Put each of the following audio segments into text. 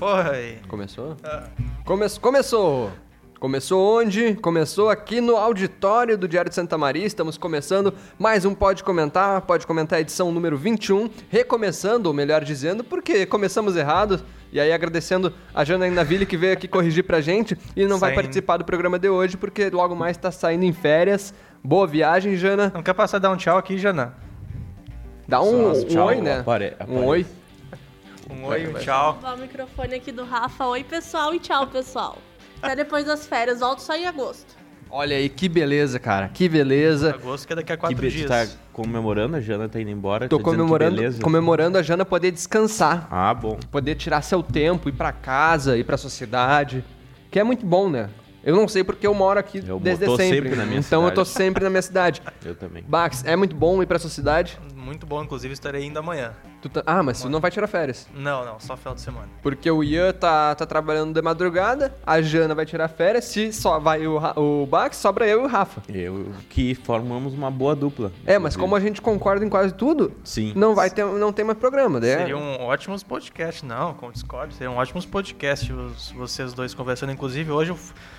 Foi. Começou? Ah, Come começou! Começou onde? Começou aqui no auditório do Diário de Santa Maria. Estamos começando mais um Pode Comentar. Pode Comentar edição número 21. Recomeçando, ou melhor dizendo, porque começamos errado. E aí agradecendo a Janaína Ville que veio aqui corrigir pra gente e não vai participar do programa de hoje porque logo mais tá saindo em férias. Boa viagem, Jana. Não quer passar a dar um tchau aqui, Jana? Dá um, Nossa, um tchau, oi, né? apare- Um aparece. oi. Um oi, um vai. tchau. Vou o microfone aqui do Rafa. Oi, pessoal, e tchau, pessoal. Até depois das férias. Volto só em agosto. Olha aí, que beleza, cara. Que beleza. Agosto que é daqui a quatro be- dias. tá comemorando, a Jana tá indo embora. Tô tá comemorando, beleza. comemorando a Jana poder descansar. Ah, bom. poder tirar seu tempo, ir pra casa, ir pra sociedade, que é muito bom, né? Eu não sei porque eu moro aqui Eu desde tô sempre, sempre na minha então eu tô cidade. sempre na minha cidade. Eu também. Bax, é muito bom ir pra sua cidade? Muito bom, inclusive estarei indo amanhã. Tu tá- Ah, mas tu não vai tirar férias. Não, não, só final de semana. Porque o Ian tá, tá trabalhando de madrugada, a Jana vai tirar férias, se só vai o, Ra- o Bax, sobra eu e o Rafa. Eu que formamos uma boa dupla. É, mas como a gente concorda em quase tudo, Sim. não vai ter, não tem mais programa, né? Seriam ótimos podcasts, não, com Discord, seriam ótimos podcasts, vocês dois conversando. Inclusive, hoje eu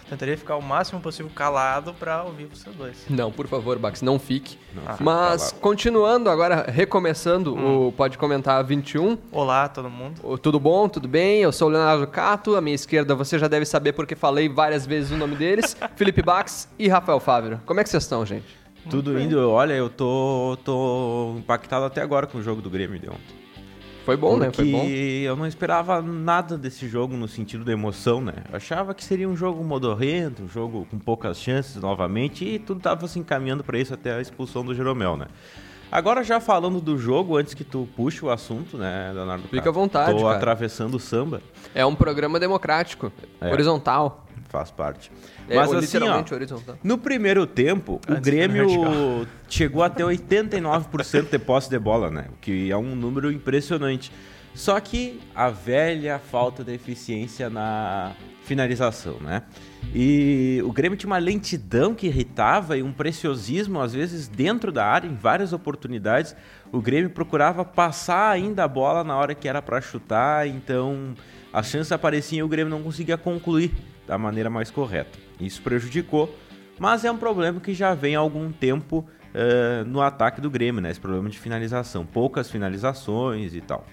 tentaria ficar o máximo possível calado pra ouvir vocês dois. Não, por favor, Bax, não fique. Não Mas, calado. continuando agora, recomeçando Hum. o Pode Comentar 21, Olá, todo mundo. Tudo bom? Tudo bem? Eu sou o Leonardo Cato, à minha esquerda você já deve saber porque falei várias vezes o nome deles, Felipe Bax e Rafael Fávero. Como é que vocês estão, gente? Tudo indo, olha, eu tô, tô impactado até agora com o jogo do Grêmio de ontem. Foi bom, né? Porque Foi bom. eu não esperava nada desse jogo no sentido da emoção, né? Eu achava que seria um jogo modorrento, um jogo com poucas chances novamente, e tudo tava se encaminhando pra isso até a expulsão do Jeromel, né? Agora já falando do jogo, antes que tu puxe o assunto, né, Leonardo? Fica Cato? à vontade, Tô cara. atravessando o samba, É um programa democrático, É. horizontal. faz parte. É, Mas assim, ó, horizontal. no primeiro tempo, o Antes de Grêmio chegou até 89% de posse de bola, né? O que é um número impressionante. Só que a velha falta de eficiência na finalização, né? E o Grêmio tinha uma lentidão que irritava e um preciosismo, às vezes, dentro da área, em várias oportunidades. O Grêmio procurava passar ainda a bola na hora que era para chutar, então as chances apareciam e o Grêmio não conseguia concluir da maneira mais correta. Isso prejudicou, mas é um problema que já vem há algum tempo eh, no ataque do Grêmio, né? Esse problema de finalização, poucas finalizações e tal.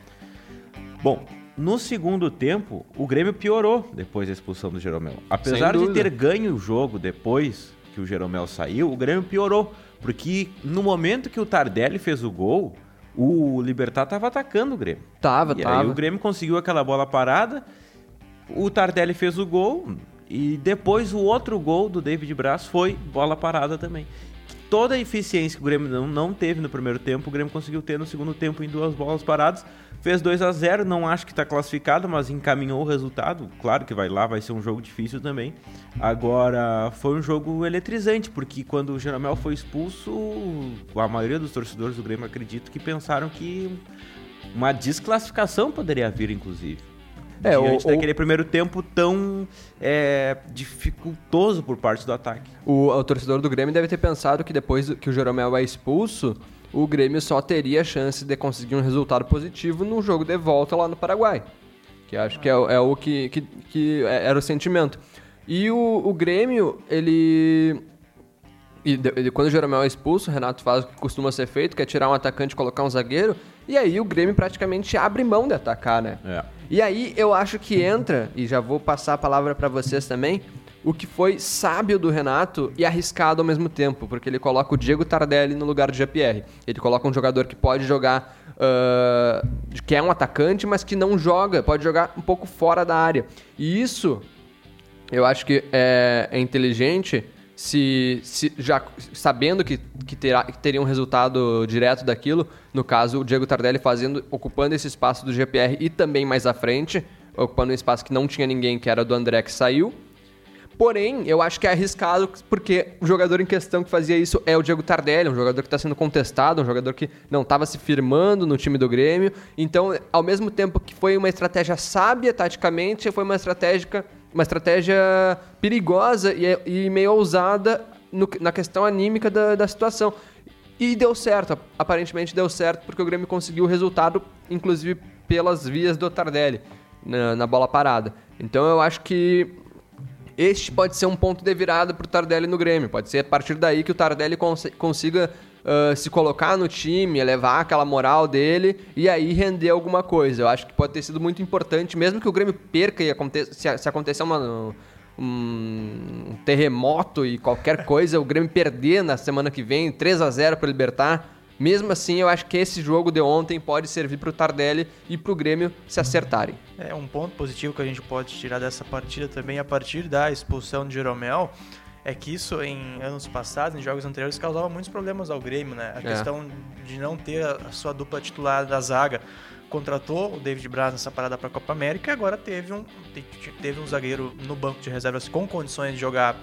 Bom, no segundo tempo, o Grêmio piorou depois da expulsão do Jeromel. Apesar de ter ganho o jogo depois que o Jeromel saiu, o Grêmio piorou. Porque no momento que o Tardelli fez o gol, o Libertar estava atacando o Grêmio. Tava, e tava. aí o Grêmio conseguiu aquela bola parada, o Tardelli fez o gol e depois o outro gol do David Braz foi bola parada também. Toda a eficiência que o Grêmio não, não teve no primeiro tempo, o Grêmio conseguiu ter no segundo tempo em duas bolas paradas. Fez 2 a 0 não acho que está classificado, mas encaminhou o resultado. Claro que vai lá, vai ser um jogo difícil também. Agora, foi um jogo eletrizante, porque quando o Jeromel foi expulso, a maioria dos torcedores do Grêmio acredito que pensaram que uma desclassificação poderia vir, inclusive. É, o- diante o- daquele primeiro tempo tão é, dificultoso por parte do ataque. O, o torcedor do Grêmio deve ter pensado que depois que o Jeromel é expulso, o Grêmio só teria a chance de conseguir um resultado positivo no jogo de volta lá no Paraguai. Que acho que é, o- é o que, que, que é- era o sentimento. E o, o Grêmio, ele. E de- de- quando o Jeromel é expulso, o Renato faz o que costuma ser feito, que é tirar um atacante e colocar um zagueiro. E aí o Grêmio praticamente abre mão de atacar, né? É. E aí eu acho que entra, e já vou passar a palavra pra vocês também, o que foi sábio do Renato e arriscado ao mesmo tempo, porque ele coloca o Diego Tardelli no lugar do GPR. Ele coloca um jogador que pode jogar, ah, que é um atacante, mas que não joga, pode jogar um pouco fora da área. E isso eu acho que é, é inteligente se, se já sabendo que, que, terá, que teria um resultado direto daquilo, no caso o Diego Tardelli fazendo, ocupando esse espaço do GPR e também mais à frente, ocupando um espaço que não tinha ninguém, que era do André que saiu. Porém, eu acho que é arriscado porque o jogador em questão que fazia isso é o Diego Tardelli, um jogador que está sendo contestado, um jogador que não estava se firmando no time do Grêmio. Então, ao mesmo tempo que foi uma estratégia sábia taticamente, foi uma estratégia, uma estratégia perigosa e, e meio ousada no- na questão anímica da, da situação. E deu certo, aparentemente deu certo, porque o Grêmio conseguiu o resultado, inclusive pelas vias do Tardelli. na, na bola parada. Então eu acho que este pode ser um ponto de virada pro Tardelli no Grêmio. Pode ser a partir daí que o Tardelli cons consiga uh, se colocar no time, elevar aquela moral dele e aí render alguma coisa. Eu acho que pode ter sido muito importante, mesmo que o Grêmio perca e aconteça, se, se acontecer uma, um terremoto e qualquer coisa, o Grêmio perder na semana que vem, 3 a 0 para Libertar. Mesmo assim, eu acho que esse jogo de ontem pode servir para o Tardelli e para o Grêmio se acertarem. É um ponto positivo que a gente pode tirar dessa partida também a partir da expulsão de Jeromel é que isso em anos passados, em jogos anteriores, causava muitos problemas ao Grêmio, né? A é. questão de não ter a sua dupla titular da zaga. Contratou o David Braz nessa parada para a Copa América e agora teve um, teve um zagueiro no banco de reservas com condições de jogar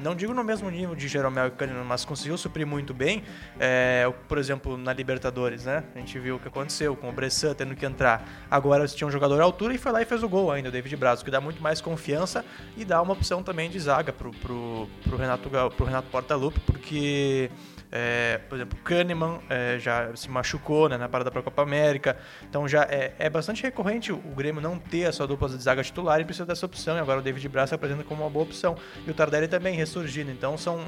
não digo no mesmo nível de Jeromel e Kahneman, mas conseguiu suprir muito bem, é, por exemplo, na Libertadores, né? A gente viu o que aconteceu com o Bressan tendo que entrar. Agora tinha um jogador à altura e foi lá e fez o gol ainda, o David Braz, que dá muito mais confiança e dá uma opção também de zaga pro, pro, pro Renato, pro Renato Portaluppi, porque é, por exemplo, Kahneman é, já se machucou né, na parada para a Copa América. Então já é, é, bastante recorrente o Grêmio não ter a sua dupla de zaga titular e precisa dessa opção. E agora o David Braz se apresenta como uma boa opção. E o Tardelli também ressurgindo. Então são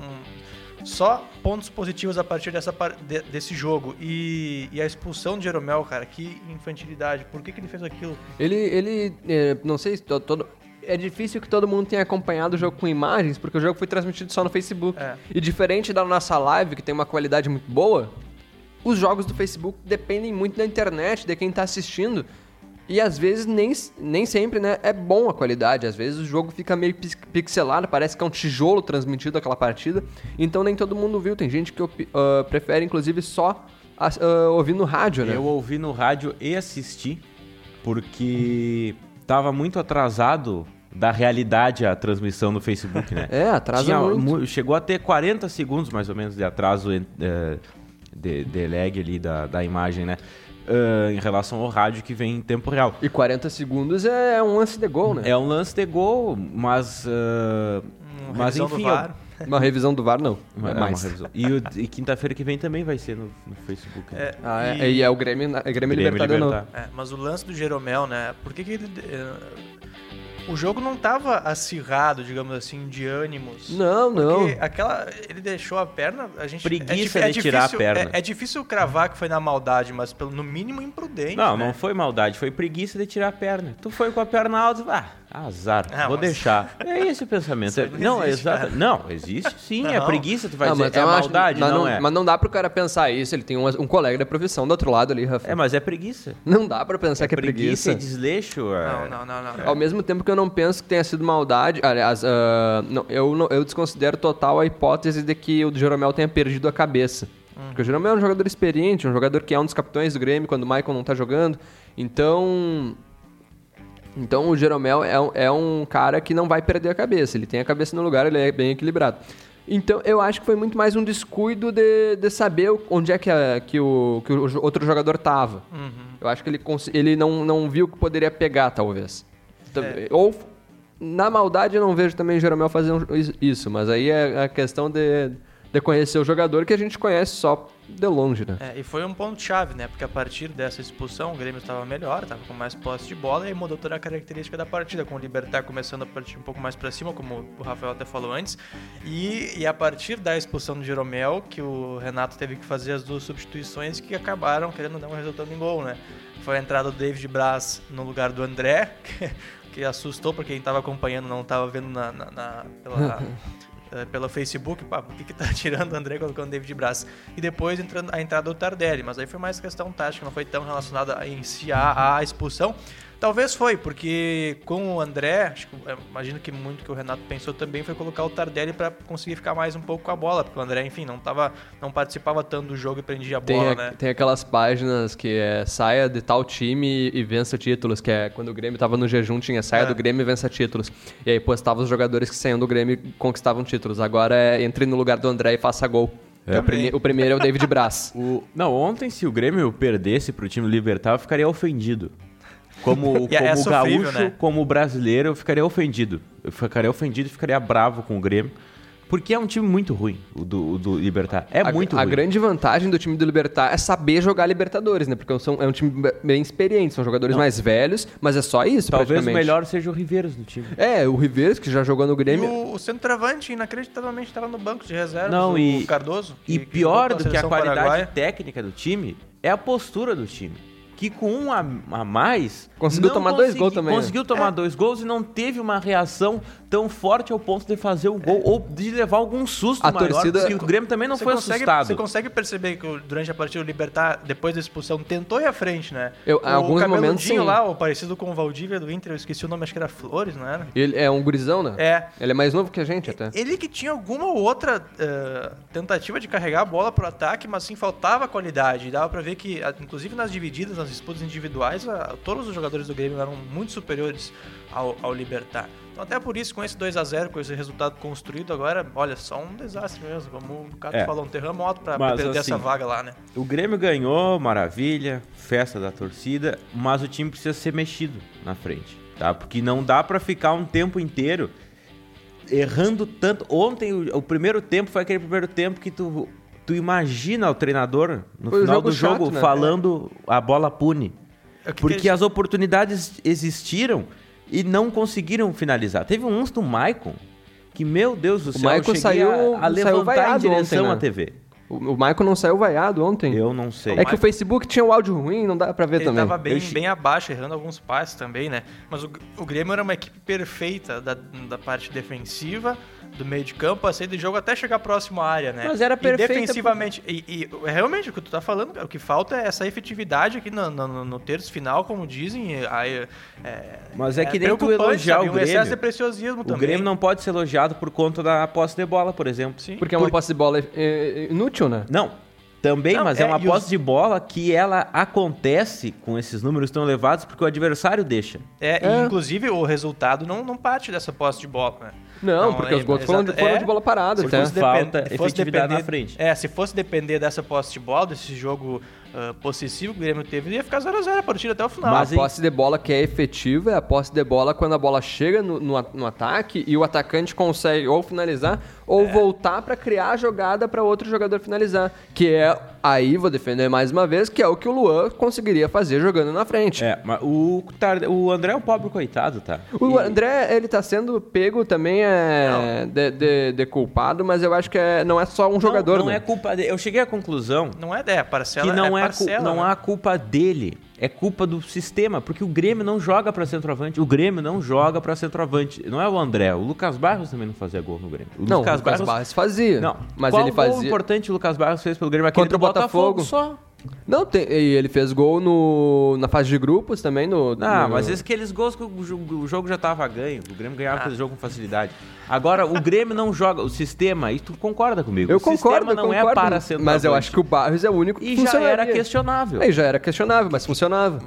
só pontos positivos a partir dessa, desse jogo. E, e, a expulsão de Jeromel, cara, que infantilidade. Por que, que ele fez aquilo? Ele, ele é, não sei, todo, é difícil que todo mundo tenha acompanhado o jogo com imagens, porque o jogo foi transmitido só no Facebook. É. E diferente da nossa live, que tem uma qualidade muito boa, os jogos do Facebook dependem muito da internet, de quem está assistindo. E às vezes nem, nem sempre né, é bom a qualidade. Às vezes o jogo fica meio pixelado, parece que é um tijolo transmitido aquela partida. Então nem todo mundo viu. Tem gente que uh, prefere, inclusive, só uh, ouvir no rádio, né? Eu ouvi no rádio e assisti, porque estava muito atrasado da realidade a transmissão no Facebook, né? É, atrasa Tinha, muito. Chegou a ter 40 segundos, mais ou menos, de atraso é, de, de lag ali da, da imagem, né? Uh, em relação ao rádio que vem em tempo real. E 40 segundos é um lance de gol, né? É um lance de gol, mas... Uh, mas enfim... Uma revisão do VAR, não. Uma, é mais. e, e quinta-feira que vem também vai ser no, no Facebook. Né? É, ah, é, e, e, é o Grêmio, é Grêmio, Grêmio Libertador, Libertar. É, mas o lance do Jeromel, né? Por que, que ele o jogo não estava acirrado, digamos assim, de ânimos. Não, não. aquela. Ele deixou a perna. A gente, Preguiça é, de tirar difícil, a perna. É, é, difícil cravar que foi na maldade, mas pelo, no mínimo imprudente. Não, né? não foi maldade, foi preguiça de tirar a perna. Tu foi com a perna alta, ah, azar, ah, vou mas... deixar. É esse o pensamento. não, não, existe, exato. Não, existe sim, é não. é preguiça, tu vai não, dizer, é maldade, mas não, é. Mas não dá pro cara pensar isso, ele tem um, um colega da profissão do outro lado ali, Rafa. É, mas é preguiça. Não dá pra pensar é que é preguiça. preguiça e desleixo. É... Não, não, não, não. Ao mesmo tempo que eu não penso que tenha sido maldade. Aliás, uh, não, eu, não, eu desconsidero total a hipótese de que o Jeromel tenha perdido a cabeça. Hum. Porque o Jeromel é um jogador experiente, um jogador que é um dos capitães do Grêmio quando o Michael não tá jogando. Então. Então o Jeromel é, é um cara que não vai perder a cabeça. Ele tem a cabeça no lugar, ele é bem equilibrado. Então, eu acho que foi muito mais um descuido de, de saber onde é que, a, que, o, que o outro jogador tava. Uhum. Eu acho que ele, ele não, não viu que poderia pegar, talvez. É. Ou na maldade eu não vejo também o Jeromel fazendo isso, mas aí é a questão de, de conhecer o jogador que a gente conhece só de longe, né? É, e foi um ponto-chave, né? Porque a partir dessa expulsão o Grêmio estava melhor, estava com mais posse de bola e mudou toda a característica da partida, com o Libertar começando a partir um pouco mais para cima, como o Rafael até falou antes. E, e a partir da expulsão do Jeromel, que o Renato teve que fazer as duas substituições que acabaram querendo dar um resultado em gol, né? Foi a entrada do David Braz no lugar do André, que assustou porque quem estava acompanhando não estava vendo na, na, na pela, uh, pelo Facebook, pá, por que, que tá tirando o André colocando o David Braz? E depois entrando, a entrada do Tardelli, mas aí foi mais questão tática, não foi tão relacionada em si à, à expulsão. Talvez foi, porque com o André, acho que, é, imagino que muito que o Renato pensou também foi colocar o Tardelli para conseguir ficar mais um pouco com a bola, porque o André, enfim, não tava, não participava tanto do jogo e prendia a bola, tem né? Tem aquelas páginas que é saia de tal time e vença títulos, que é quando o Grêmio tava no jejum, tinha saia é. do Grêmio e vença títulos. E aí postava os jogadores que saíam do Grêmio e conquistavam títulos. Agora é entre no lugar do André e faça gol. É. O, prime o, primeiro é o David Braz. o... Não, ontem se o Grêmio perdesse pro time libertar, eu ficaria ofendido. Como, é como é gaúcho, né? como brasileiro, eu ficaria ofendido. Eu ficaria ofendido e ficaria bravo com o Grêmio. Porque é um time muito ruim, o do, o do Libertar. É a, muito a ruim. grande vantagem do time do Libertar é saber jogar Libertadores, né? Porque são, é um time bem experiente, são jogadores mais velhos, mas é só isso, Talvez o melhor seja o Riveiros do time. É, o Riveiros, que já jogou no E Grêmio. o, o centroavante, inacreditavelmente, estava no banco de reservas, Não, o e- Cardoso. E que- que pior jogou do que a qualidade paraguaia. técnica do time é a postura do time. Que com um a, a mais. Conseguiu tomar dois consegui- gols também, né? Conseguiu tomar dois gols e não teve uma reação tão forte ao ponto de fazer o gol ou de levar algum susto A maior. torcida- porque o Grêmio também não Você foi consegue, assustado. Você consegue perceber que durante a partida o Libertar, depois da expulsão, tentou ir à frente, né? Eu- o em alguns momentos, sim. lá, o parecido com o Valdívia do Inter, eu esqueci o nome, acho que era Flores, não era? Ele é um gurizão, né? É. Ele é mais novo que a gente até. Ele que tinha alguma ou outra eh, tentativa de carregar a bola pro ataque, mas assim, faltava qualidade. Dava pra ver que, inclusive nas divididas, nas disputas individuais, a- todos os jogadores do Grêmio eram muito superiores ao, ao Libertar. Então até por isso, com esse 2 a 0 com esse resultado construído agora, olha, só um desastre mesmo. Como o Cato É. falou, um terremoto Mas, perder assim, essa vaga lá, né? O Grêmio ganhou, maravilha, festa da torcida, mas o time precisa ser mexido na frente, tá? Porque não dá pra ficar um tempo inteiro errando tanto. Ontem o, o primeiro tempo foi aquele primeiro tempo que tu tu imagina o treinador no Foi final jogo do jogo chato, né? falando a bola pune. É Porque eles- as oportunidades existiram e não conseguiram finalizar. Teve um do Maicon que, meu Deus do céu, eu Maicon saiu- a, a saiu em vaiado direção ontem, né? à TV. O, o Michael não saiu vaiado ontem. Eu não sei. É que o Facebook tinha o áudio ruim, não dá pra ver Ele também. tava bem, bem abaixo, errando alguns passes também, né? Mas o, o Grêmio era uma equipe perfeita da, da parte defensiva, do meio de campo, a saída de jogo até chegar próximo à área, né? Mas era perfeita E defensivamente. E, e realmente, o que tu tá falando, cara, o que falta é essa efetividade aqui no, no, no terço final, como dizem. Aí, é, Mas é que nem tu elogiar sabe? o Um excesso Grêmio. de preciosismo O também. Grêmio não pode ser elogiado por conta da posse de bola, por exemplo. Sim. Porque é uma posse de bola é, é, inútil, né? Não, também, Não, mas é, é, uma e os- posse de bola que ela acontece com esses números tão elevados porque o adversário deixa. É, É. E, inclusive, o resultado não, não parte dessa posse de bola, né? Não, porque é, os gols foram, de, exato- foram é. de bola parada Se até. fosse falta efetividade na frente. É, se fosse depender dessa posse de bola, desse jogo ah, possessivo que o Grêmio teve, ia ficar 0x0 a partida até o final. Mas a posse de bola que é efetiva é a posse de bola quando a bola chega no, no, a- no ataque e o atacante consegue ou finalizar ou voltar pra criar a jogada pra outro jogador finalizar. Que é, aí vou defender mais uma vez, que é o que o Luan conseguiria fazer jogando na frente. É, mas o, Tarde- o André é um pobre coitado, tá? O André, ele tá sendo pego também é de, de- de culpado, mas eu acho que é, não é só um jogador, não, não né? é culpa dele. Eu cheguei à conclusão Não é, é parcela, que não, é é, cu- parcela, não né? há culpa dele. É culpa do sistema, porque o Grêmio não joga pra centroavante. O Grêmio não joga pra centroavante. Não é o André. O Lucas Barros também não fazia gol no Grêmio. O Não, o Lucas Barros fazia. Não, mas Qual ele fazia. importante o Lucas Barros fez pelo Grêmio aquele Contra o Botafogo. Só. Não, tem, e ele fez gol no, na fase de grupos também. No, Não, no- mas esses aqueles gols que o jogo, o jogo já tava ganho. O Grêmio ganhava Ah. aquele jogo com facilidade. Agora, o Grêmio não joga. O sistema, e tu concorda comigo? Eu o concordo, sistema não concordo, é para centroavante. Mas eu acho que o Barros é o único que E já era questionável. Aí já era questionável, mas funcionava.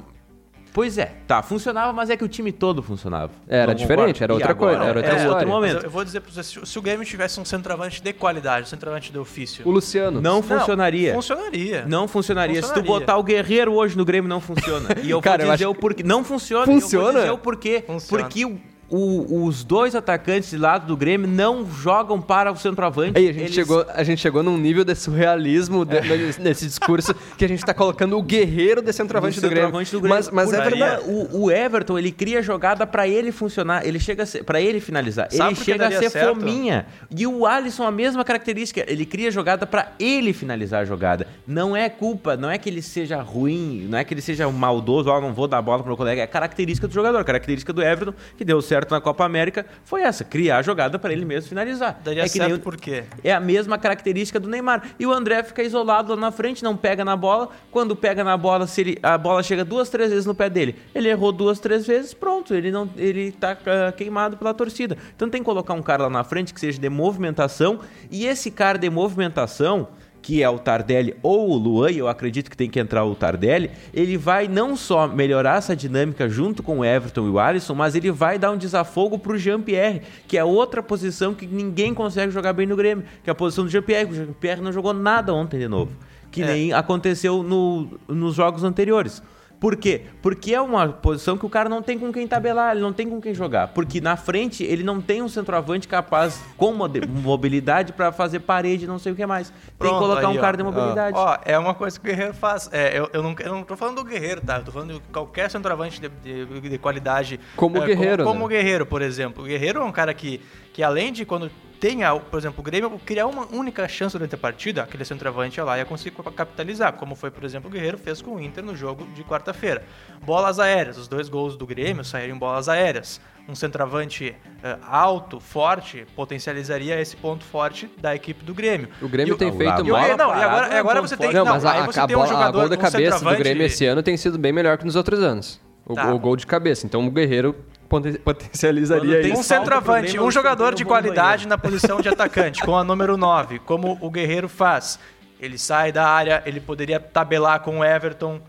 Pois é, tá, funcionava, mas é que o time todo funcionava. Era Não diferente, era outra agora? coisa, era outra é história. outro Mas momento. eu, eu vou dizer pra você, se, o Grêmio tivesse um centroavante de qualidade, um centroavante de ofício... O Luciano. Não funcionaria. Funcionaria. Não funcionaria. Se tu Funcionaria. botar o Guerreiro hoje no Grêmio, não funciona. E eu Cara, eu vou dizer acho o porquê. Não funciona. e Eu Funciona? vou dizer o porquê. Funciona. Porque o- o- os dois atacantes de lado do Grêmio não jogam para o centroavante. Aí a gente, Eles- chegou, a gente chegou num nível de surrealismo de- nesse- nesse discurso que a gente tá colocando o guerreiro de centroavante do, Grêmio. centroavante do Grêmio. Mas, mas é verdade. O, o Everton, ele cria jogada pra ele funcionar, ele chega a ser, para ele finalizar. Sabe ele chega a ser certo? fominha. E o Alisson a mesma característica, ele cria jogada pra ele finalizar a jogada. Não é culpa, não é que ele seja ruim, não é que ele seja maldoso, ó, não vou dar bola pro meu colega, é característica do jogador, característica do Everton que deu certo na Copa América foi essa, criar a jogada pra ele mesmo finalizar. Daria é certo o- por quê? é a mesma característica do Neymar. E o André fica isolado lá na frente, não pega na bola. Quando pega na bola, se ele, a bola chega duas, três vezes no pé dele. Ele errou duas, três vezes, pronto. Ele não, ele tá ah, queimado pela torcida. Então tem que colocar um cara lá na frente que seja de movimentação. E esse cara de movimentação, que é o Tardelli ou o Luan, e eu acredito que tem que entrar o Tardelli, ele vai não só melhorar essa dinâmica junto com o Everton e o Alisson, mas ele vai dar um desafogo pro Jean-Pierre, que é outra posição que ninguém consegue jogar bem no Grêmio, que é a posição do Jean-Pierre. O Jean-Pierre não jogou nada ontem de novo, que É. nem aconteceu no- nos jogos anteriores. Por quê? Porque é uma posição que o cara não tem com quem tabelar, ele não tem com quem jogar. Porque na frente ele não tem um centroavante capaz com mobilidade pra fazer parede, não sei o que mais. tem Pronto, que colocar aí, um ó. cara de mobilidade. Ó, é uma coisa que o Guerreiro faz. É, eu, eu, não, eu não tô falando do Guerreiro, tá? Eu tô falando de qualquer centroavante de, de- de qualidade. Como o é, Guerreiro, Como, como né? o Guerreiro, por exemplo. O Guerreiro é um cara que, que além de quando tem, a- por exemplo, o Grêmio criar uma única chance durante a partida, aquele centroavante lá e ia conseguir capitalizar. Como foi, por exemplo, o Guerreiro fez com o Inter no jogo de quarta-feira. Bolas aéreas. Os dois gols do Grêmio saíram em bolas aéreas. Um centroavante eh, alto, forte, potencializaria esse ponto forte da equipe do Grêmio. O Grêmio E tem feito o- bola mal. não, e agora, é agora você tem. Não, não, mas a, você a tem um bola- a jogador, gol de um cabeça do Grêmio esse ano tem sido bem melhor que nos outros anos. O, Tá. o gol de cabeça. Então o Guerreiro potencializaria Um isso. pro centroavante, um eles jogador de qualidade na posição de atacante, com a número 9, como o Guerreiro faz. Ele sai da área, ele poderia tabelar com o Everton,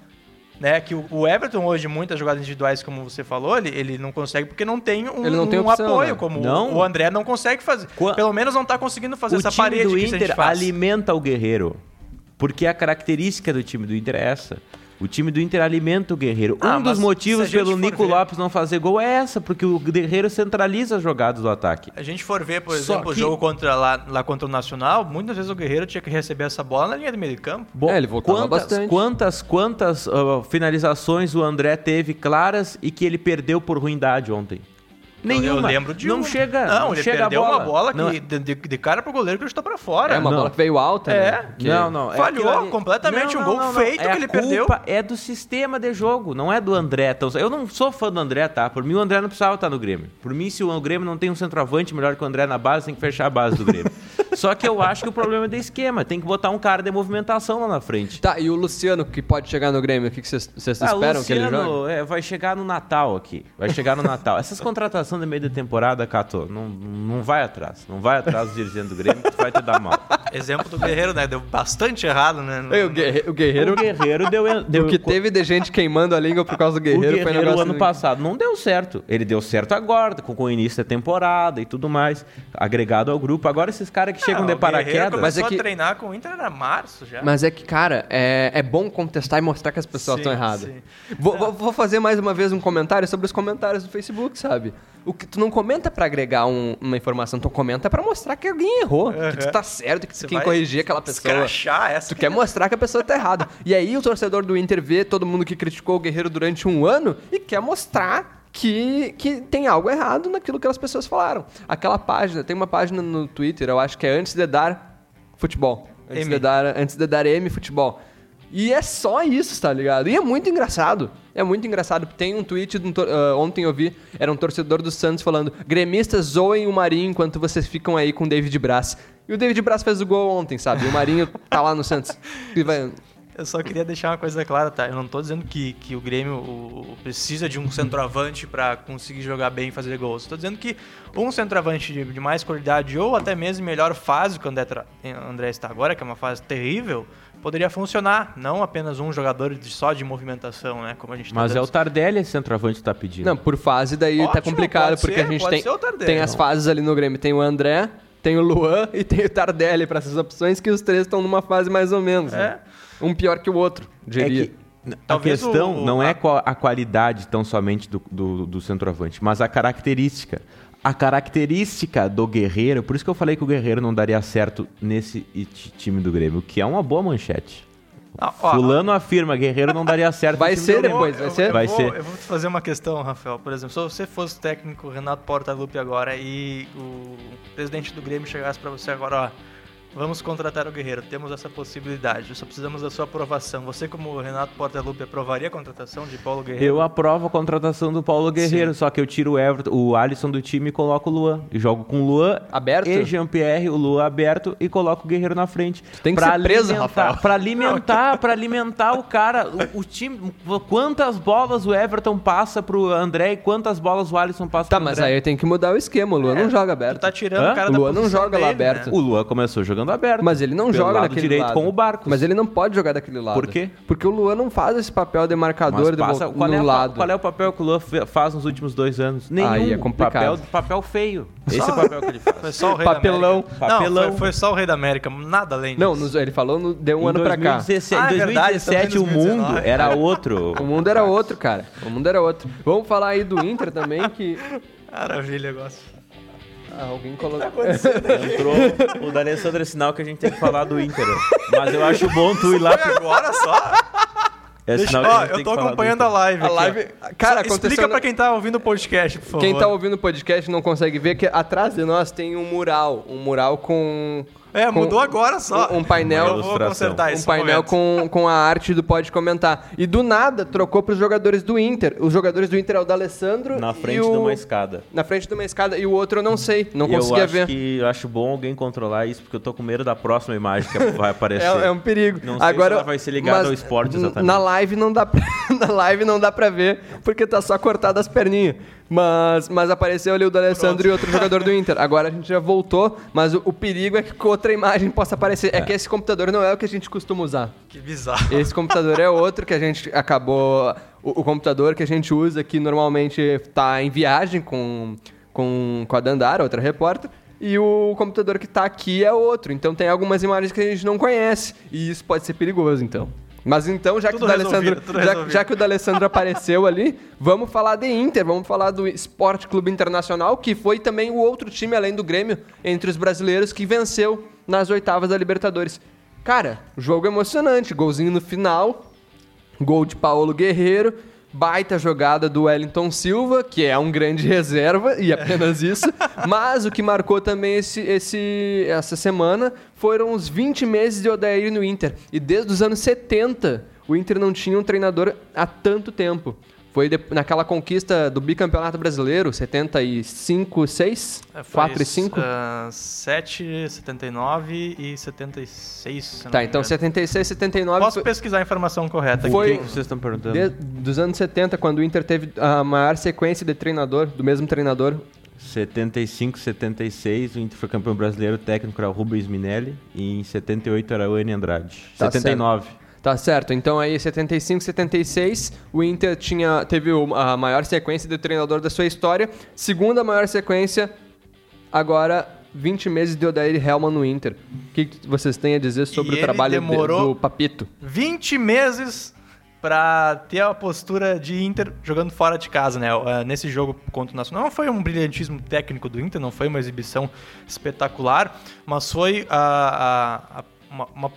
né? Que o, Everton hoje, muitas jogadas individuais, como você falou, ele, ele não consegue porque não tem um, Ele não tem um opção, apoio, né? como Não. o André não consegue fazer. Qua- Pelo menos não tá conseguindo fazer o essa time parede do que a gente Inter faz. alimenta o Guerreiro. Porque a característica do time do Inter é essa. O time do Inter alimenta o Guerreiro. Ah, um dos motivos pelo Nico ver- Lopes não fazer gol é essa, porque o Guerreiro centraliza as jogadas do ataque. A gente for ver, por Só exemplo, o que- jogo contra, lá, lá contra o Nacional, muitas vezes o Guerreiro tinha que receber essa bola na linha do meio de campo. Bom, É, ele voltava quantas, bastante. Quantas, quantas ah, finalizações o André teve claras e que ele perdeu por ruindade ontem? Nenhuma. Eu lembro de Não uma. chega. Não, ele chega a perdeu uma bola Não, que, de, de- de cara pro goleiro que ele chutou pra fora. É uma Não. bola que veio alta, É. né? Que- Não, não. é Falhou ali- completamente, um gol feito É que ele a culpa perdeu. É do sistema de jogo, não é do André. Então, eu não sou fã do André, tá? Por mim, o André não precisava estar no Grêmio. Por mim, se o Grêmio não tem um centroavante melhor que o André na base, tem que fechar a base do Grêmio. Só que eu acho que o problema é do esquema. Tem que botar um cara de movimentação lá na frente. Tá, e o Luciano, que pode chegar no Grêmio, o que vocês Ah, esperam que ele jogue? Luciano, é, vai chegar no Natal aqui. Vai chegar no Natal. Essas contratações de meio de temporada, Cato, não, não vai atrás. Não vai atrás do dirigente do Grêmio, que tu vai te dar mal. Exemplo do Guerreiro, né? Deu bastante errado, né? No- o, Guerre- o Guerreiro, O Guerreiro deu... deu o que teve de gente queimando a língua por causa do Guerreiro, o foi Guerreiro negócio... ano passado não deu certo. Ele deu certo agora, com, com o início da temporada e tudo mais, agregado ao grupo. Agora esses caras que chegam Ah, de o Guerreiro paraquedas. começou Mas é que- a treinar com o Inter era março já. Mas é que, cara, é, é bom contestar e mostrar que as pessoas Sim, estão erradas. vou- vou fazer mais uma vez um comentário sobre os comentários do Facebook, sabe? O que tu não comenta pra agregar um- uma informação, tu comenta pra mostrar que alguém errou, que tu tá certo, que tu Você tem que vai corrigir aquela pessoa. Essa. Tu quer mostrar que a pessoa tá errada. E aí o torcedor do Inter vê todo mundo que criticou o Guerreiro durante um ano e quer mostrar que, que tem algo errado naquilo que as pessoas falaram. Aquela página, tem uma página no Twitter, eu acho que é antes de dar futebol. Antes, M. de dar, antes de dar M futebol. E é só isso, tá ligado? E é muito engraçado. É muito engraçado. Tem um tweet, um ah, ontem eu vi, era um torcedor do Santos falando gremistas zoem o Marinho enquanto vocês ficam aí com o David Braz. E o David Braz fez o gol ontem, sabe? E o Marinho tá lá no Santos. E vai- Eu só queria deixar uma coisa clara, tá? Eu não tô dizendo que, que o Grêmio o- precisa de um centroavante pra conseguir jogar bem e fazer gols. Tô dizendo que um centroavante de, de mais qualidade ou até mesmo melhor fase que o André está agora, que é uma fase terrível, poderia funcionar. Não apenas um jogador de, só de movimentação, né? Como a gente tá Mas é o Tardelli esse centroavante que tá pedindo. Não, por fase daí tá Ótimo, complicado, pode porque ser, a gente tem, o tem as fases ali no Grêmio. Tem o André, tem o Luan e tem o Tardelli pra essas opções que os três estão numa fase mais ou menos. né? Um pior que o outro, É diria. que a questão o- não a- é a qualidade tão somente do, do, do centroavante, mas a característica. A característica do Guerreiro, por isso que eu falei que o Guerreiro não daria certo nesse ti- time do Grêmio, que é uma boa manchete. Ah, ó, Fulano afirma, Guerreiro não daria certo Vai ser depois, vai ser? Eu Vai vou, ser. Eu vou te fazer uma questão, Rafael. Por exemplo, se você fosse o técnico Renato Portaluppi agora e o presidente do Grêmio chegasse pra você agora, ó, vamos contratar o Guerreiro, temos essa possibilidade, só precisamos da sua aprovação. Você, como Renato Portaluppi, aprovaria a contratação de Paulo Guerreiro? Eu aprovo a contratação do Paulo Guerreiro, só que eu tiro o Everton, o Alisson do time e coloco o Luan. E jogo com o Luan Aberto? e Jean-Pierre, o Luan aberto e coloco o Guerreiro na frente. tem que Pra ser preso, alimentar- Rafael. Pra alimentar, pra alimentar o cara. O, o time. Quantas bolas o Everton passa pro André e quantas bolas o Alisson passa Tá, pro mas André? aí tem que mudar o esquema. O Luan não joga Tu aberto. tá tirando Hã? o cara O da Luan não posição joga lá dele, aberto. né? O Luan começou jogando lado aberto. Mas ele não Pelo joga lado daquele direito lado. com o Barcos. Mas ele não pode jogar daquele lado. Por quê? Porque o Luan não faz esse papel de marcador passa- vol- qual, no é, o- lado. qual é o papel que o Luan faz nos últimos dois anos? Nenhum. Aí é complicado. Papel, papel feio. Esse é o papel que ele faz. Foi só o rei Papelão. da América. Não, Papelão. foi, foi só o rei da América, nada além disso. Não, ele falou no, de um Em ano pra cá. 2017, Ah, é em verdade, 2017 o em mundo 2019. era outro. O mundo era outro, cara. O mundo era outro. Vamos falar aí do Inter também, que... Maravilha, eu gosto. Ah, alguém colocou... Entrou o D'Alessandro é sinal que a gente tem que falar do Inter. Mas eu acho bom tu ir lá. Foi agora só? É Deixa, sinal que a ó, eu tô que falar do acompanhando a live A aqui, ó. live... Cara. Explica na- pra quem tá ouvindo o podcast, por favor. Quem tá ouvindo o podcast não consegue ver que atrás de nós tem um mural. Um mural com... É, com mudou agora só. Um, um painel... Eu vou ilustração. consertar um painel momento. com, com a arte do Pode Comentar. E do nada trocou para os jogadores do Inter. Os jogadores do Inter é o D'Alessandro Na e frente o... de uma escada. Na frente de uma escada. E o outro eu não sei. Não E eu conseguia acho ver. que eu acho bom alguém controlar isso, porque eu tô com medo da próxima imagem que vai aparecer. É, é um perigo. Não sei Agora, se ela vai ser ligada ao esporte exatamente. Na live não dá pra, na live não dá pra ver, porque tá só cortado as perninhas. Mas, mas apareceu ali o D'Alessandro e outro jogador do Inter. Agora a gente já voltou, mas o, o perigo é que outra imagem possa aparecer. É. que esse computador não é o que a gente costuma usar. Que bizarro. Esse computador é outro que a gente acabou. O, o computador que a gente usa que normalmente está em viagem com, com, com a Dandara, outra repórter. E o computador que está aqui é outro. Então tem algumas imagens que a gente não conhece. E isso pode ser perigoso, então. Mas então, já que, o D'Alessandro, já, já que o D'Alessandro apareceu ali, vamos falar de Inter, vamos falar do Esporte Clube Internacional, que foi também o outro time, além do Grêmio, entre os brasileiros, que venceu nas oitavas da Libertadores. Cara, jogo emocionante, golzinho no final, gol de Paulo Guerreiro, baita jogada do Wellington Silva, que é um grande reserva, e apenas isso. Mas o que marcou também esse, esse, essa semana foram os 20 meses de Odair no Inter. E desde os anos 70, o Inter não tinha um treinador há tanto tempo. Foi de- naquela conquista do bicampeonato brasileiro, 75, 6? É, foi 4 e 5? ah, 7, 79 e 76. se não Tá, então engano. 76, 79... Posso foi- pesquisar a informação correta aqui. Foi- O que vocês estão perguntando? de- dos anos 70, quando o Inter teve a maior sequência de treinador, do mesmo treinador, 75, 76, o Inter foi campeão brasileiro, o técnico era o Rubens Minelli, e em 78 era o N Andrade. Tá 79. Tá certo. Então aí 75, 76, o Inter tinha teve a maior sequência de treinador da sua história, segunda maior sequência agora 20 meses de Odair Helman no Inter. O que vocês têm a dizer sobre E o trabalho de- do Papito? 20 meses pra ter a postura de Inter jogando fora de casa, né? Eh, Nesse jogo contra o Nacional não foi um brilhantismo técnico do Inter, não foi uma exibição espetacular, mas foi a, a- a- uma, uma-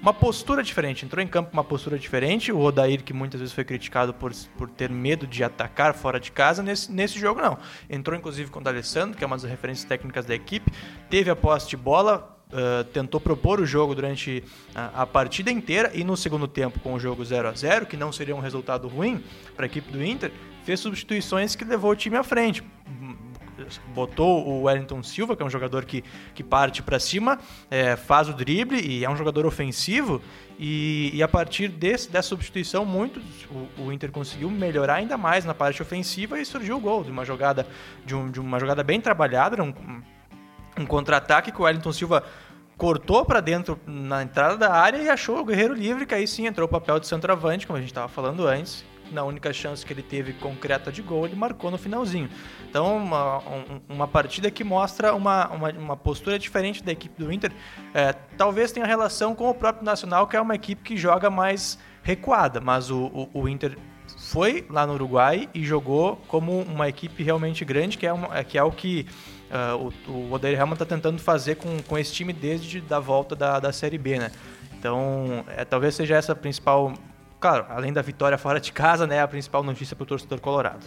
uma postura diferente. Entrou em campo com uma postura diferente. O Odair, que muitas vezes foi criticado por, por ter medo de atacar fora de casa, nesse, nesse jogo não. Entrou inclusive com o D'Alessandro, que é uma das referências técnicas da equipe, teve a posse de bola, Uh, tentou propor o jogo durante a, a partida inteira e no segundo tempo, com o jogo 0 a 0 que não seria um resultado ruim para a equipe do Inter, fez substituições que levou o time à frente. Botou o Wellington Silva, que é um jogador que, que parte para cima, é, faz o drible e é um jogador ofensivo. E, e a partir desse, dessa substituição, muito o, o Inter conseguiu melhorar ainda mais na parte ofensiva e surgiu o gol de uma jogada, de, um- de uma jogada bem trabalhada, um, um contra-ataque que o Wellington Silva cortou para dentro na entrada da área e achou o Guerreiro livre, que aí sim entrou o papel de centroavante, como a gente estava falando antes. Na única chance que ele teve concreta de gol, ele marcou no finalzinho. Então, uma, um- uma partida que mostra uma, uma, uma postura diferente da equipe do Inter. É, talvez tenha relação com o próprio Nacional, que é uma equipe que joga mais recuada, mas o, o, o Inter foi lá no Uruguai e jogou como uma equipe realmente grande, que é, uma, é- que é o que ah, o, o Odair Helman está tentando fazer com, com esse time desde da volta da, da Série B, né? Então, é, talvez seja essa a principal... Claro, além da vitória fora de casa, né? A principal notícia para o torcedor colorado.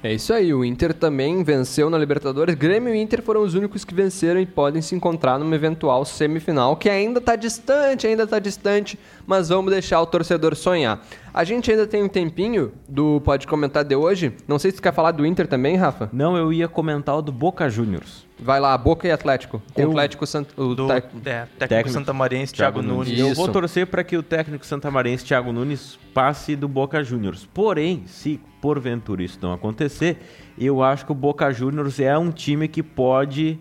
É isso aí, o Inter também venceu na Libertadores. Grêmio e Inter foram os únicos que venceram e podem se encontrar numa eventual semifinal, que ainda tá distante, ainda tá distante, mas vamos deixar o torcedor sonhar. A gente ainda tem um tempinho do Pode Comentar de hoje. Não sei se tu quer falar do Inter também, Rafa. Não, eu ia comentar o do Boca Juniors. Vai lá, Boca e Atlético. Com Eu- o Atlético Sant... o Do tec- é, técnico, Técnico santamarense, Thiago, Nunes. Isso. Eu vou torcer para que o técnico santamarense Thiago Nunes passe do Boca Juniors. Porém, se porventura isso não acontecer, eu acho que o Boca Juniors é um time que pode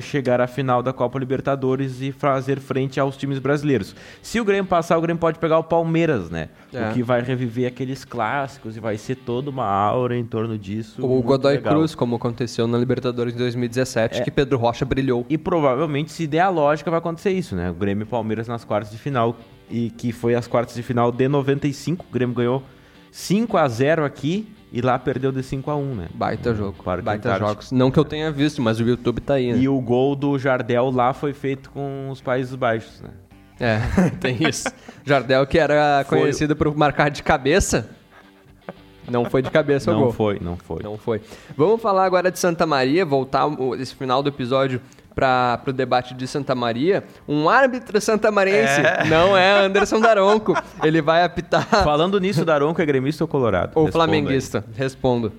chegar à final da Copa Libertadores e fazer frente aos times brasileiros. Se o Grêmio passar, o Grêmio pode pegar o Palmeiras, né? É. O que vai reviver aqueles clássicos e vai ser toda uma aura em torno disso. O Godoy legal. Cruz, como aconteceu na Libertadores de 2017, É. que Pedro Rocha brilhou. E provavelmente, se der a lógica, vai acontecer isso, né? O Grêmio e Palmeiras nas quartas de final. E que foi as quartas de final de 95. O Grêmio ganhou 5 a 0 aqui e lá perdeu de 5 a 1 né? Baita jogo, baita Antártica. jogos. Não que eu tenha visto, mas o YouTube tá aí, né? E o gol do Jardel lá foi feito com os Países Baixos, né? É, tem isso. Jardel, que era Foi- conhecido por marcar de cabeça, não foi de cabeça o Não gol. foi, não foi. Não foi. Vamos falar agora de Santa Maria, voltar o- esse final do episódio para o debate de Santa Maria. Um árbitro santamariense, É. não é Anderson Daronco. Ele vai apitar Falando nisso, Daronco é gremista ou colorado? ou Responda aí. flamenguista, respondo.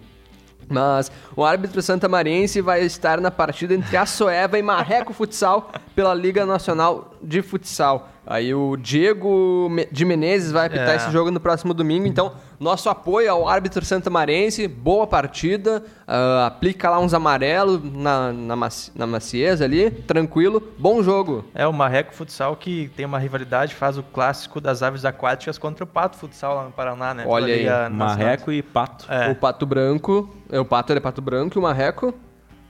Mas o árbitro santamariense vai estar na partida entre a Soeva e Marreco Futsal pela Liga Nacional de Futsal. Aí o Diego de Menezes vai apitar É. esse jogo no próximo domingo. Então, nosso apoio ao árbitro santamariense. Boa partida. ah, aplica lá uns amarelos na, na, maci- na macieza ali. Tranquilo. Bom jogo. É o Marreco Futsal que tem uma rivalidade, faz o clássico das aves aquáticas contra o Pato Futsal lá no Paraná, né? Olha Pela aí, Liga Nacional. Marreco e Pato. É. O Pato Branco. é, O Pato ele é Pato Branco e o Marreco.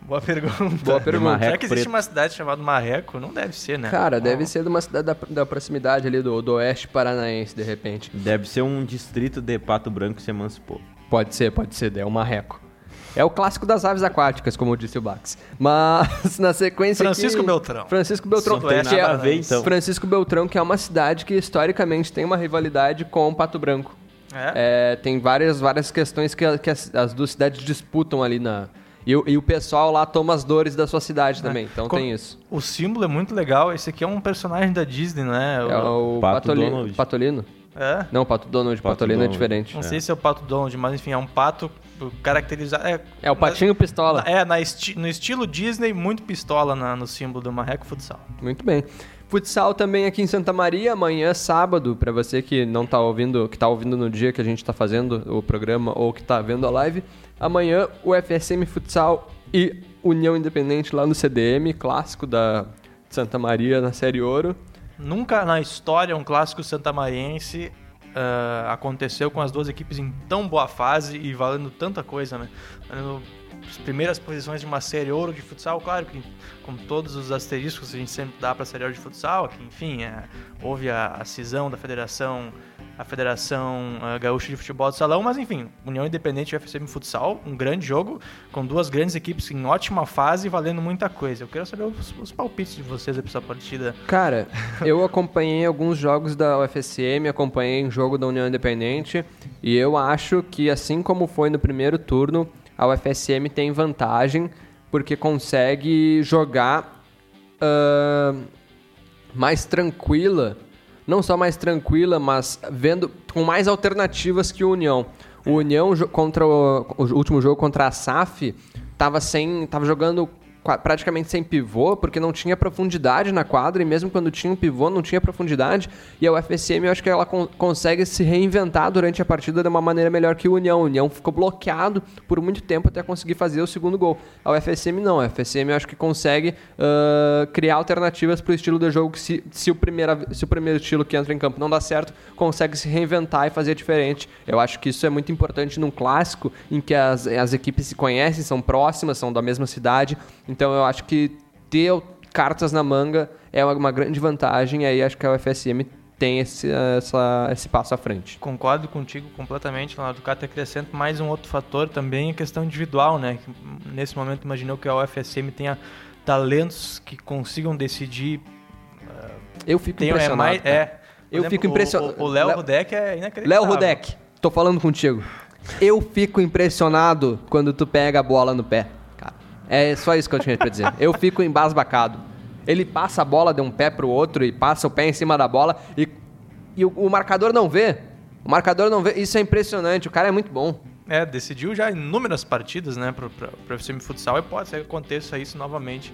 Boa pergunta. Boa pergunta. Será que existe Preto. uma cidade chamada Marreco? Não deve ser, né? Cara, deve ser de uma cidade da, da proximidade ali do, do oeste paranaense, de repente. Deve ser um distrito de Pato Branco que se emancipou. Pode ser, pode ser, é o marreco. É o clássico das aves aquáticas, como disse o Bax. Mas na sequência Francisco aqui- Beltrão. Francisco Beltrão. Não tem que nada é- a ver, então. Francisco Beltrão, que é uma cidade que historicamente tem uma rivalidade com Pato Branco. É? É, tem várias, várias questões que, que as, as duas cidades disputam ali na... E, o- e o pessoal lá toma as dores da sua cidade também, então Com- tem isso. O símbolo é muito legal. Esse aqui é um personagem da Disney, né? É o Pato Patoli- Donald. Patolino? É. Não, Pato Donald, Pato Patolino é Donald. diferente. Não sei se é o pato Donald, mas enfim, é um pato caracterizado. É, É o patinho pistola. É, na esti- no estilo Disney, muito pistola na- no símbolo do Marreco Futsal. Muito bem. Futsal também aqui em Santa Maria, amanhã sábado, para você que não tá ouvindo, que tá ouvindo no dia que a gente tá fazendo o programa ou que tá vendo a live, amanhã o FSM Futsal e União Independente lá no CDM, clássico da Santa Maria na Série Ouro. Nunca na história um clássico santamariense ah, aconteceu com as duas equipes em tão boa fase e valendo tanta coisa, né? Valendo as primeiras posições de uma série ouro de futsal, claro que com todos os asteriscos a gente sempre dá para a série ouro de futsal, que enfim, é, houve a, a cisão da federação, a Federação ah, Gaúcha de Futebol de Salão, mas enfim, União Independente e FCM Futsal, um grande jogo com duas grandes equipes em ótima fase e valendo muita coisa. Eu quero saber os, os palpites de vocês pra essa partida. Cara, eu acompanhei alguns jogos da UFSM, acompanhei um jogo da União Independente e eu acho que assim como foi no primeiro turno, a UFSM tem vantagem porque consegue jogar ahn, mais tranquila, não só mais tranquila, mas vendo com mais alternativas que o União. O União jo- contra o, o último jogo contra a SAF tava sem, tava jogando praticamente sem pivô, porque não tinha profundidade na quadra, e mesmo quando tinha um pivô, não tinha profundidade. E a UFSM, eu acho que ela con- consegue se reinventar durante a partida de uma maneira melhor que o União. O União ficou bloqueado por muito tempo até conseguir fazer o segundo gol. A UFSM não, a UFSM eu acho que consegue ah, criar alternativas para o estilo de jogo que se, se, o primeira, se o primeiro estilo que entra em campo não dá certo, consegue se reinventar e fazer diferente. Eu acho que isso é muito importante num clássico em que as, as equipes se conhecem, são próximas, são da mesma cidade. Então eu acho que ter cartas na manga é uma, grande vantagem. E aí acho que a UFSM tem esse, essa, esse passo à frente. Concordo contigo completamente, Leonardo Cato. Acrescento mais um outro fator também, a questão individual, né? Nesse momento, imaginou que a UFSM tenha talentos que consigam decidir. Eu fico Tem, é impressionado. mais, cara. é. Eu exemplo, fico impressionado. O Léo Rudek é inacreditável. Léo Rudek, tô falando contigo. Eu fico impressionado quando tu pega a bola no pé. É só isso que eu tinha pra dizer. Eu fico embasbacado. Ele passa a bola de um pé pro outro e passa o pé em cima da bola e, e o, o marcador não vê. O marcador não vê. Isso é impressionante. O cara é muito bom. É, decidiu já inúmeras partidas, né, pro, pro, pro FCM Futsal e pode ser que aconteça isso novamente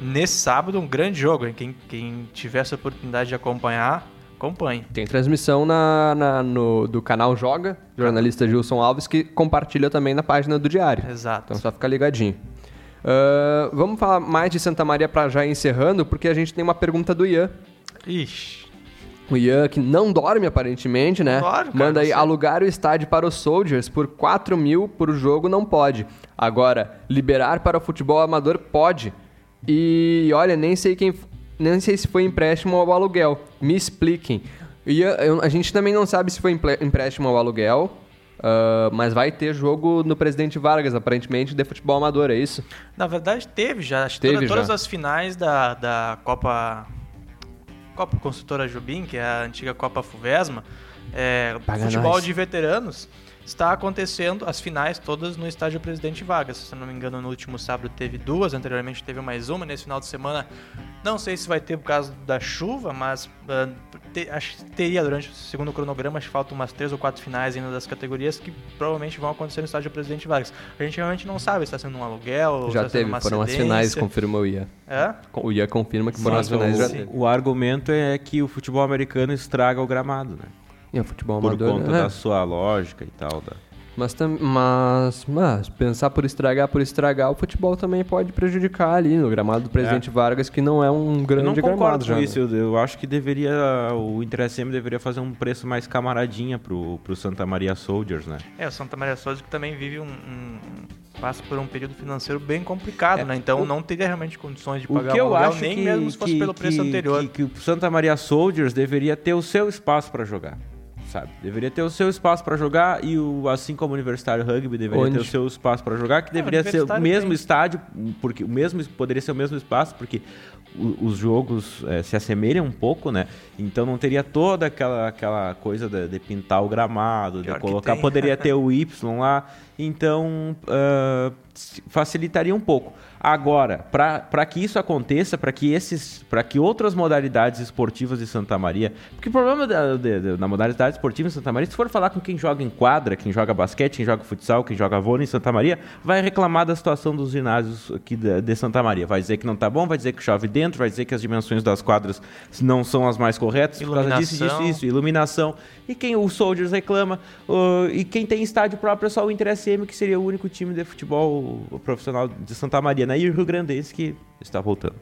nesse sábado, um grande jogo. hein? Quem, quem tiver essa oportunidade de acompanhar, acompanhe. Tem transmissão na, na- no, do canal Joga, jornalista Gilson Alves, que compartilha também na página do Diário. Exato. Então só fica ligadinho. Ah, vamos falar mais de Santa Maria para já ir encerrando, porque a gente tem uma pergunta do Ian. Ixi. O Ian, que não dorme aparentemente, né? Cara, Manda aí, alugar o estádio para os Soldiers por 4 mil por jogo não pode. Agora, liberar para o futebol amador pode. E olha, nem sei quem. Nem sei se foi empréstimo ou aluguel. Me expliquem. Ian, a gente também não sabe se foi empréstimo ou aluguel. Ah, mas vai ter jogo no Presidente Vargas, aparentemente, de futebol amador, é isso? Na verdade, teve já. Acho que Teve toda- todas já. as finais da, da Copa. Copa Construtora Jubim, que é a antiga Copa Fuvesma, é, Paga futebol nós. de veteranos, está acontecendo as finais todas no estádio Presidente Vargas. Se eu não me engano, no último sábado teve duas, anteriormente teve mais uma. Nesse final de semana, não sei se vai ter por causa da chuva, mas ah, te- acho que teria durante o segundo cronograma. Acho que faltam umas três ou quatro finais ainda das categorias que provavelmente vão acontecer no estádio Presidente Vargas. A gente realmente não sabe se está sendo um aluguel, ou se já está sendo teve, uma foram as finais, confirma o Ian. É? O Ian confirma que foram as finais, já o, teve. o argumento é que o futebol americano estraga o gramado, né? E o futebol Por amador, conta né? da sua lógica e tal. Da... Mas, mas, mas pensar por estragar, por estragar, o futebol também pode prejudicar ali no gramado do Presidente Vargas, que não é um Eu grande não concordo gramado com já. né? isso. Eu, eu acho que deveria. O Inter SM deveria fazer um preço mais camaradinha pro, pro Santa Maria Soldiers, né? É, o Santa Maria Souza que também vive um, um- passa por um período financeiro bem complicado, né? Então o- não teria realmente condições de O pagar que o eu aluguel, acho nem que, mesmo se fosse que- pelo preço que- anterior. Que, que o Santa Maria Soldiers deveria ter o seu espaço para jogar. Sabe? Deveria ter o seu espaço para jogar e o assim como o Universitário Rugby deveria Onde? ter o seu espaço para jogar, que É, o deveria ser o mesmo tem. estádio, porque o mesmo poderia ser o mesmo espaço, porque o- os jogos eh, se assemelham um pouco, né? Então não teria toda aquela, aquela coisa de, de pintar o gramado, Pior de colocar, poderia ter o Y lá, então ah, se- facilitaria um pouco. Agora, para que isso aconteça, para que esses, para que outras modalidades esportivas de Santa Maria, porque o problema da, de- da modalidade esportiva em Santa Maria, se for falar com quem joga em quadra, quem joga basquete, quem joga futsal, quem joga vôlei em Santa Maria, vai reclamar da situação dos ginásios aqui de, de Santa Maria. Vai dizer que não tá bom, vai dizer que chove dentro, vai dizer que as dimensões das quadras não são as mais corretas, por causa disso, disso, Iluminação. isso, iluminação. E quem o Soldiers reclama, uh, e quem tem estádio próprio é só o Inter SM, que seria o único time de futebol profissional de Santa Maria, né? E o Rio Grandense que está voltando.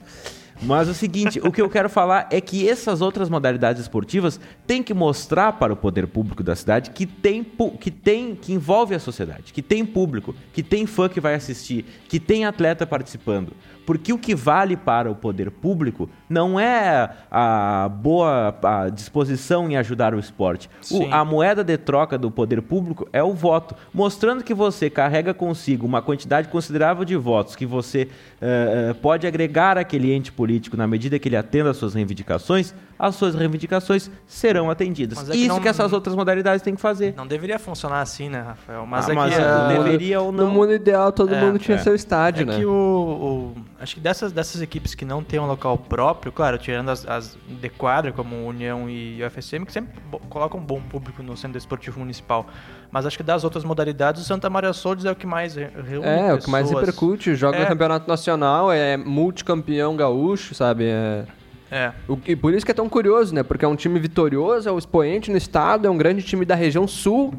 Mas o seguinte, o que eu quero falar é que essas outras modalidades esportivas têm que mostrar para o poder público da cidade que tem, que tem, que envolve a sociedade, que tem público, que tem fã que vai assistir, que tem atleta participando. Porque o que vale para o poder público não é a boa a disposição em ajudar o esporte. O- a moeda de troca do poder público é o voto, mostrando que você carrega consigo uma quantidade considerável de votos que você eh, pode agregar àquele ente político na medida que ele atenda às suas reivindicações, as suas reivindicações serão atendidas. Mas é que Isso não- que essas outras modalidades têm que fazer. Não deveria funcionar assim, né, Rafael? Mas Ah, é mas que... é, deveria ou No não. mundo ideal, todo É, mundo tinha é. seu estádio, É né? que o, o- Acho que dessas, dessas equipes que não têm um local próprio, claro, tirando as, as de quadra, como União e UFSM, que sempre colocam um bom público no Centro Esportivo Municipal. Mas acho que das outras modalidades, o Santa Maria Soldiers é o que mais re- reúne É, o que mais pessoas. repercute, joga É. campeonato nacional, é multicampeão gaúcho, sabe? É... É. O, e por isso que é tão curioso, né? Porque é um time vitorioso, é o expoente no estado, é um grande time da região sul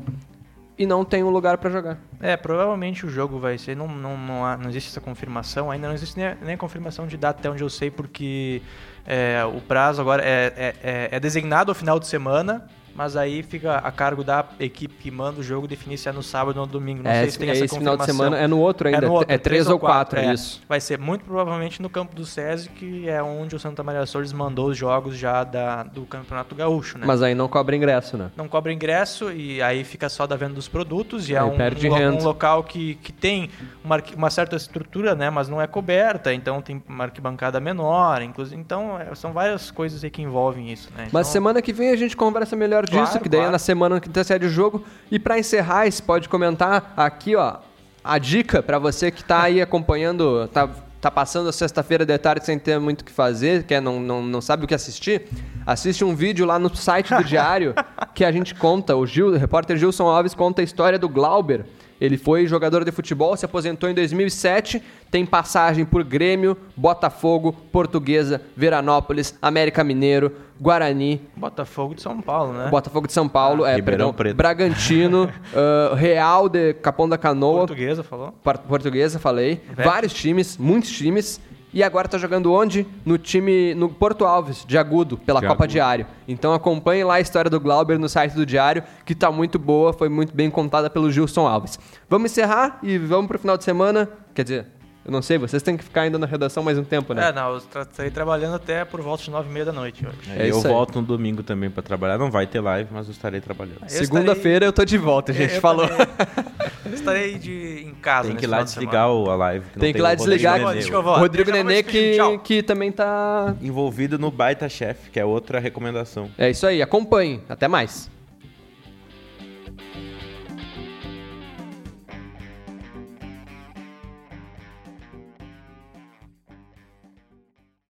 e não tem um lugar pra jogar. É, provavelmente o jogo vai ser. Não, não, não, há- não existe essa confirmação, ainda não existe nem a, nem a confirmação de data, até onde eu sei, porque é, o prazo agora é, é, é- é designado ao final de semana, mas aí fica a cargo da equipe que manda o jogo definir se é no sábado ou no domingo. Não é, sei se tem é essa esse final de semana, é no outro ainda, É, no outro, é três ou quatro, é. isso. Vai ser muito provavelmente no campo do SESI, que é onde o Santa Maria Soldiers mandou os jogos já da, do Campeonato Gaúcho, né? Mas aí não cobra ingresso, né? não cobra ingresso e aí fica só da venda dos produtos e é Aí um, perde um renda. um local que, que tem uma, uma certa estrutura, né, mas não é coberta, então tem uma arquibancada menor, inclusive, então é, são várias coisas aí que envolvem isso, né? Mas Então, semana que vem a gente conversa melhor disso, Claro, que daí é claro. na semana que antecede o jogo. E pra encerrar, você pode comentar aqui, ó, a dica pra você que tá aí acompanhando, tá, tá passando a sexta-feira de tarde sem ter muito o que fazer, quer não, não, não sabe o que assistir, assiste um vídeo lá no site do Diário que a gente conta, o, Gil, o repórter Gilson Alves conta a história do Glauber, Ele foi jogador de futebol, se aposentou em 2007, tem passagem por Grêmio, Botafogo, Portuguesa, Veranópolis, América Mineiro, Guarani, Botafogo de São Paulo, né? Botafogo de São Paulo, é, Ribeirão perdão, Preto. Bragantino, ah, Real de Capão da Canoa, Portuguesa, falou? Portuguesa, falei. Vários times, muitos times. E agora tá jogando onde? No time, no Porto Alves, de Agudo, pela De Copa Agudo. Diário. Então acompanhe lá a história do Glauber no site do Diário, que tá muito boa, foi muito bem contada pelo Gilson Alves. Vamos encerrar e vamos pro final de semana. Quer dizer, eu não sei, vocês têm que ficar ainda na redação mais um tempo, né? É, não, eu tra- estarei trabalhando até por volta de nove e meia da noite hoje. É eu volto no domingo também pra trabalhar. Não vai ter live, mas eu estarei trabalhando. Segunda-feira eu tô de volta, a gente É, eu falou. também. Eu estarei de, em casa. Tem que ir lá desligar a live. que não Tem que ir lá desligar. O. Rodrigo Nenê que, que também tá. Envolvido no Baita Chef, que é outra recomendação. É isso aí, acompanhe. Até mais.